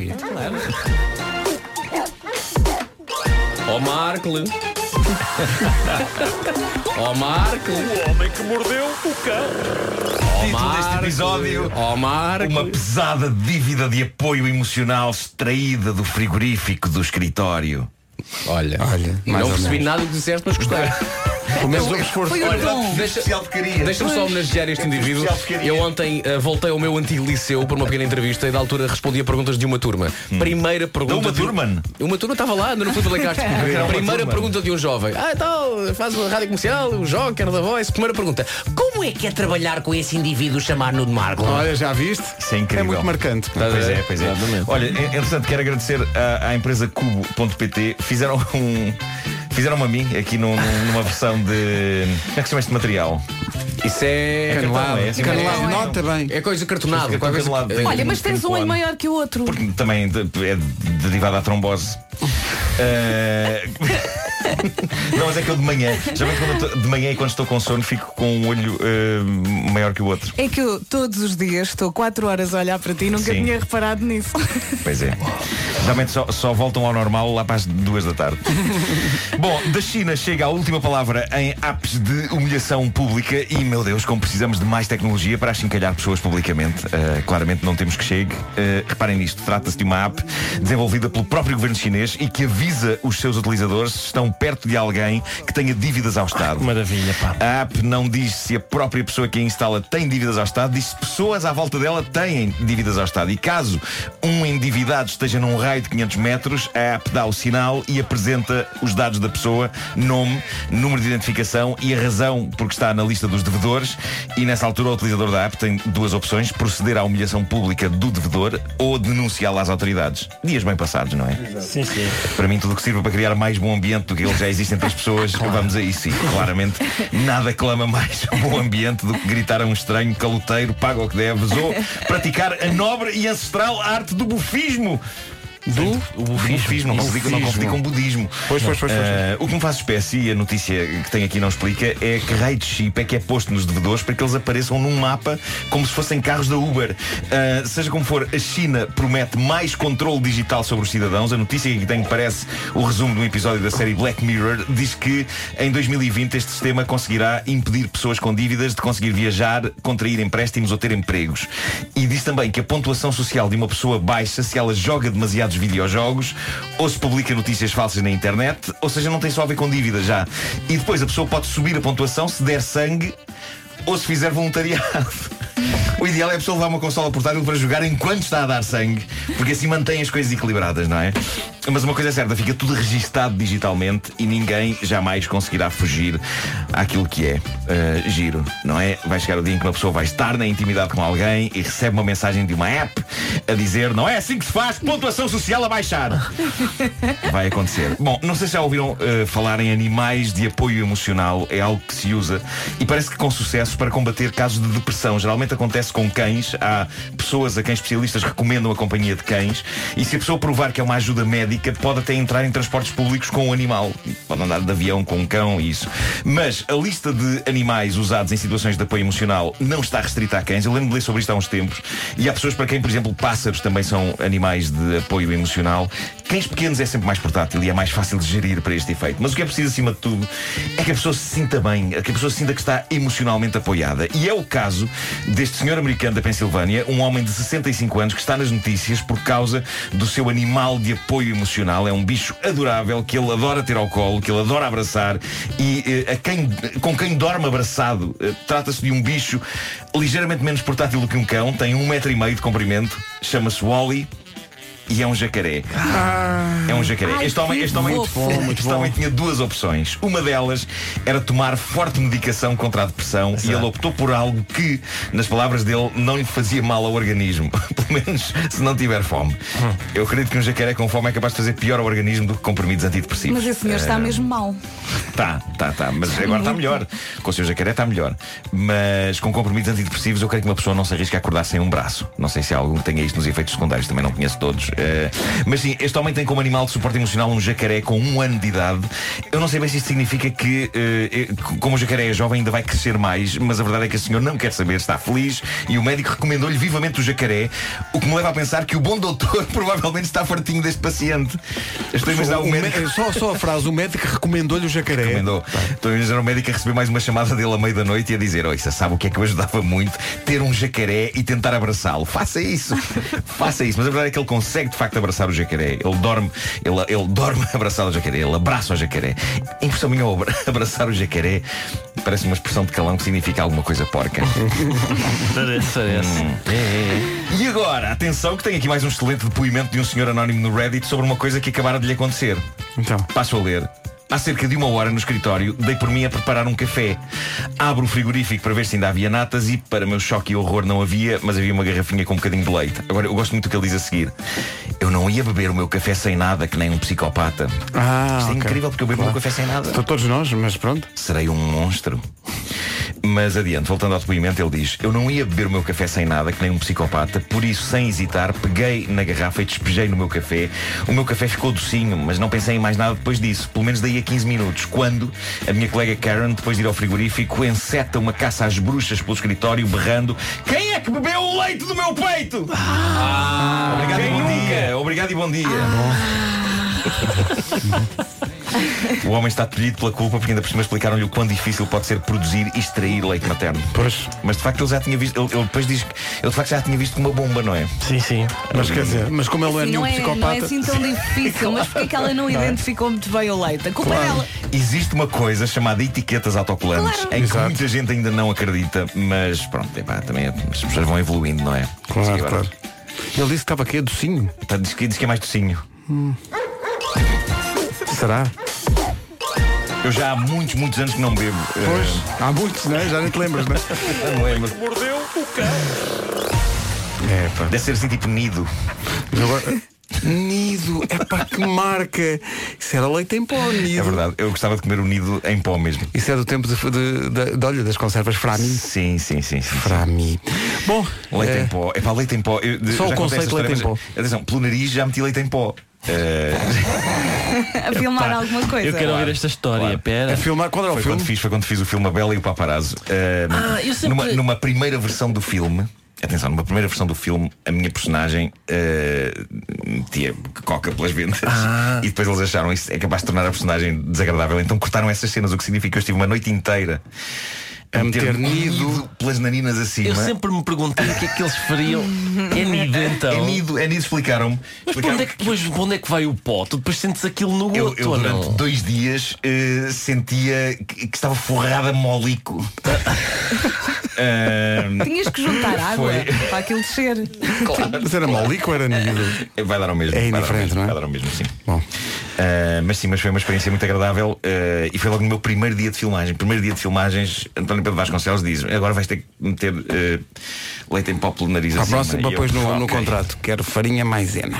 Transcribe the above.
Pitt, claro. Ó Marco. Ó Marco. O homem que mordeu o cão. Ó Título deste episódio. Ó Marco. Uma pesada dívida de apoio emocional extraída do frigorífico do escritório. Olha, Olha, não percebi nada do que disseste, mas gostei. Pelo menos houve esforço. Foi o Olha, tom. deixa, especial porcaria. Deixa-me só homenagear este indivíduo. Eu ontem eh, voltei ao meu antigo liceu para uma pequena entrevista e da altura respondi a perguntas de uma turma. Primeira pergunta. Uma de- turma? Uma turma estava lá, no Filipe Castro. Era uma Primeira pergunta de um jovem. Ah, tal, faz uma rádio comercial, o Joker da Voice. Primeira pergunta. Como é que é trabalhar com esse indivíduo chamado Nuno Marco? Olha, já viste? Isso é incrível. muito marcante. Pois é, pois é. Exatamente. Olha, é- entretanto, quero agradecer à, à empresa Cubo.pt. Fizeram um. Fizeram-me a mim aqui num- numa versão de. Como é que se chama este material? Isso é. Canelado. é assim, Canelado, é. nota bem. É coisa cartonada. Qualquer coisa- canelado. Olha, mas tens um Tem maior que o outro. Porque também de- é derivado à trombose. Eh, Não, mas é que eu de manhã, geralmente quando eu tô- de manhã e quando estou com sono, fico com um olho eh, maior que o outro. É que eu todos os dias estou 4 horas a olhar para ti e nunca Sim. tinha reparado nisso. Pois é. Geralmente só, só voltam ao normal lá para as duas da tarde. Bom, da China chega a última palavra em apps de humilhação pública e, meu Deus, como precisamos de mais tecnologia para achincalhar pessoas publicamente. Uh, claramente não temos que chegue. Uh, reparem nisto, trata-se de uma app desenvolvida pelo próprio governo chinês e que avisa os seus utilizadores se estão perto de alguém que tenha dívidas ao Estado. Maravilha, pá. A app não diz se a própria pessoa que a instala tem dívidas ao Estado, diz se pessoas à volta dela têm dívidas ao Estado. E caso um endividado esteja num raio de 500 metros, a app dá o sinal e apresenta os dados da pessoa, nome, número de identificação e a razão por que está na lista dos devedores. E nessa altura o utilizador da app tem duas opções: proceder à humilhação pública do devedor ou denunciá-lo às autoridades. Dias bem passados, não é? Sim, sim. Para mim, tudo o que sirva para criar mais bom ambiente do que já existe entre as pessoas, vamos a isso. E claramente, nada clama mais bom ambiente do que gritar a um estranho caloteiro, paga o que deves, ou praticar a nobre e ancestral arte do bufismo. Do o bufismo, não confundi, não confundi com budismo. Pois, pois, pois, pois. Ah, o que me faz espécie, e a notícia que tem aqui não explica, é que raio de chip é que é posto nos devedores para que eles apareçam num mapa como se fossem carros da Uber. Ah, seja como for, a China promete mais controle digital sobre os cidadãos. A notícia que aqui tem parece o resumo de um episódio da série Black Mirror. Diz que em 2020 este sistema conseguirá impedir pessoas com dívidas de conseguir viajar, contrair empréstimos ou ter empregos. E diz também que a pontuação social de uma pessoa baixa se ela joga demasiados videojogos ou se publica notícias falsas na internet, ou seja, não tem só a ver com dívidas já. E depois a pessoa pode subir a pontuação se der sangue ou se fizer voluntariado. O ideal é a pessoa levar uma consola portátil para jogar enquanto está a dar sangue, porque assim mantém as coisas equilibradas, não é? Mas uma coisa é certa, fica tudo registado digitalmente e ninguém jamais conseguirá fugir àquilo que é uh, giro, não é? Vai chegar o dia em que uma pessoa vai estar na intimidade com alguém e recebe uma mensagem de uma app a dizer não é assim que se faz, pontuação social a baixar. Vai acontecer. Bom, não sei se já ouviram uh, falar em animais de apoio emocional, é algo que se usa e parece que com sucesso para combater casos de depressão. Geralmente acontece com cães, há pessoas a quem especialistas recomendam a companhia de cães e se a pessoa provar que é uma ajuda médica, pode até entrar em transportes públicos com um animal. Pode andar de avião com um cão e isso. Mas a lista de animais usados em situações de apoio emocional não está restrita a cães. Eu lembro de ler sobre isto há uns tempos e há pessoas para quem, por exemplo, pássaros também são animais de apoio emocional. Cães pequenos é sempre mais portátil e é mais fácil de gerir para este efeito. Mas o que é preciso, acima de tudo, é que a pessoa se sinta bem, que a pessoa sinta que está emocionalmente apoiada. E é o caso deste senhor americano da Pensilvânia, um homem de 65 anos que está nas notícias por causa do seu animal de apoio emocional. É um bicho adorável que ele adora ter ao colo, que ele adora abraçar e eh, a quem, com quem dorme abraçado. Eh, Trata-se de um bicho ligeiramente menos portátil do que um cão, tem um metro e meio de comprimento, chama-se Wally. E é um jacaré. É um jacaré. Ai, este homem, este homem, fofo. Bom, este homem tinha duas opções. Uma delas era tomar forte medicação contra a depressão e ele optou por algo que, nas palavras dele, não lhe fazia mal ao organismo. Pelo menos se não tiver fome. Eu acredito que um jacaré com fome é capaz de fazer pior ao organismo do que comprimidos antidepressivos. Mas esse senhor está mesmo mal. Tá, tá, tá. Mas agora está melhor. Com o seu jacaré está melhor. Mas com comprimidos antidepressivos, eu creio que uma pessoa não se arrisca a acordar sem um braço. Não sei se há algum que tenha isto nos efeitos secundários, também não conheço todos. Eh, mas sim, este homem tem como animal de suporte emocional um jacaré com um ano de idade. Eu não sei bem se isto significa que, eh, como o jacaré é jovem, ainda vai crescer mais, mas a verdade é que a senhora não quer saber, está feliz e o médico recomendou-lhe vivamente o jacaré, o que me leva a pensar que o bom doutor provavelmente está fartinho deste paciente. Estou a imaginar o O médico. mé- só, só a frase, o médico recomendou-lhe o jacaré. Recomendou. Estou a imaginar o médico a receber mais uma chamada dele à meio da noite e a dizer: Oi, sabe o que é que eu ajudava muito? Ter um jacaré e tentar abraçá-lo. Faça isso. Faça isso. Mas a verdade é que ele consegue de facto abraçar o jacaré. Ele dorme, ele, ele dorme abraçado ao jacaré, ele abraça o jacaré. A impressão minha abraçar o jacaré parece uma expressão de calão que significa alguma coisa porca. Parece, parece. E agora, atenção que tem aqui mais um excelente depoimento de um senhor anónimo no Reddit sobre uma coisa que acabara de lhe acontecer. Então. Passo a ler. Há cerca de uma hora no escritório, dei por mim a preparar um café. Abro o frigorífico para ver se ainda havia natas e, para meu choque e horror, não havia, mas havia uma garrafinha com um bocadinho de leite. Agora, eu gosto muito do que ele diz a seguir. Eu não ia beber o meu café sem nada, que nem um psicopata. Ah, Isto é ok. incrível porque eu bebo o meu café sem nada. Estou todos nós, mas pronto. Serei um monstro. Mas adiante, voltando ao depoimento, ele diz: Eu não ia beber o meu café sem nada, que nem um psicopata, por isso, sem hesitar, peguei na garrafa e despejei no meu café. O meu café ficou docinho, mas não pensei em mais nada depois disso, pelo menos daí a 15 minutos, quando a minha colega Karen, depois de ir ao frigorífico, enceta uma caça às bruxas pelo escritório, berrando: Quem é que bebeu o leite do meu peito? Obrigado e bom dia. Obrigado e bom dia. O homem está tolhido pela culpa porque ainda por cima explicaram-lhe o quão difícil pode ser produzir e extrair leite materno. Pois. Mas de facto ele já tinha visto, ele, ele depois diz que ele de facto já tinha visto uma bomba, não é? Sim, sim. Mas quer dizer, mas como ele não é nenhum não, é, psicopata. não é assim tão difícil, mas porque é que ela não identificou muito bem o leite? A culpa é dela. Existe uma coisa chamada etiquetas autocolantes Claro. em que Exato. muita gente ainda não acredita, mas pronto, epá, também as pessoas vão evoluindo, não é? Claro, claro. Ele disse que estava aqui, docinho. Tá, diz, que, diz que é mais docinho. Será? Eu já há muitos, muitos anos que não bebo. eh, Pois. Há muitos, né? Já nem te lembras, né? não lembro. Mordeu o cão. É, pá. Deve ser assim tipo nido. Agora. Nido, é pá, que marca! Isso era leite em pó, nido. É verdade. Eu gostava de comer o nido em pó mesmo. Isso é do tempo de, de, de, de- olha, das conservas Frami. Sim, sim, sim. sim. Frami. Bom, Leite eh, em pó. É pá, leite em pó. Eu, Só o conceito leite história, em mas, Atenção, pelo nariz já meti leite em pó. Eh, A filmar alguma coisa. Eu quero ouvir esta história. Claro. Pera. a filmar, qual era o foi, filme? quando fiz, foi quando fiz o filme A Bela e o Paparazzo. Eh, Ah, eu sempre- numa, numa primeira versão do filme. Atenção, numa primeira versão do filme, a minha personagem eh, metia coca pelas ventas Ah. e depois eles acharam isso é capaz de tornar a personagem desagradável. Então cortaram essas cenas, o que significa que eu estive uma noite inteira A meter nido. pelas narinas acima. Eu sempre me perguntei o que é que eles fariam. É nido então. É nido, é nido, explicaram-me. Mas para onde, é que, depois, para onde é que vai o pó? Tu depois sentes aquilo no Eu, eu durante não? dois dias eh, sentia que, que estava forrada molico. Ah, Tinhas que juntar água Foi. para aquilo descer. Mas era molico ou era nido? vai dar ao mesmo. É vai dar ao indiferente, mesmo, não é? Vai dar ao mesmo, sim. Bom. Ah, mas sim, mas foi uma experiência muito agradável ah, e foi logo no meu primeiro dia de filmagem. Primeiro dia de filmagens, António Pedro Vasconcelos diz: agora vais ter que meter ah, leite em pó pelo nariz Para a acima." próxima, depois no, no contrato. Quero farinha maisena.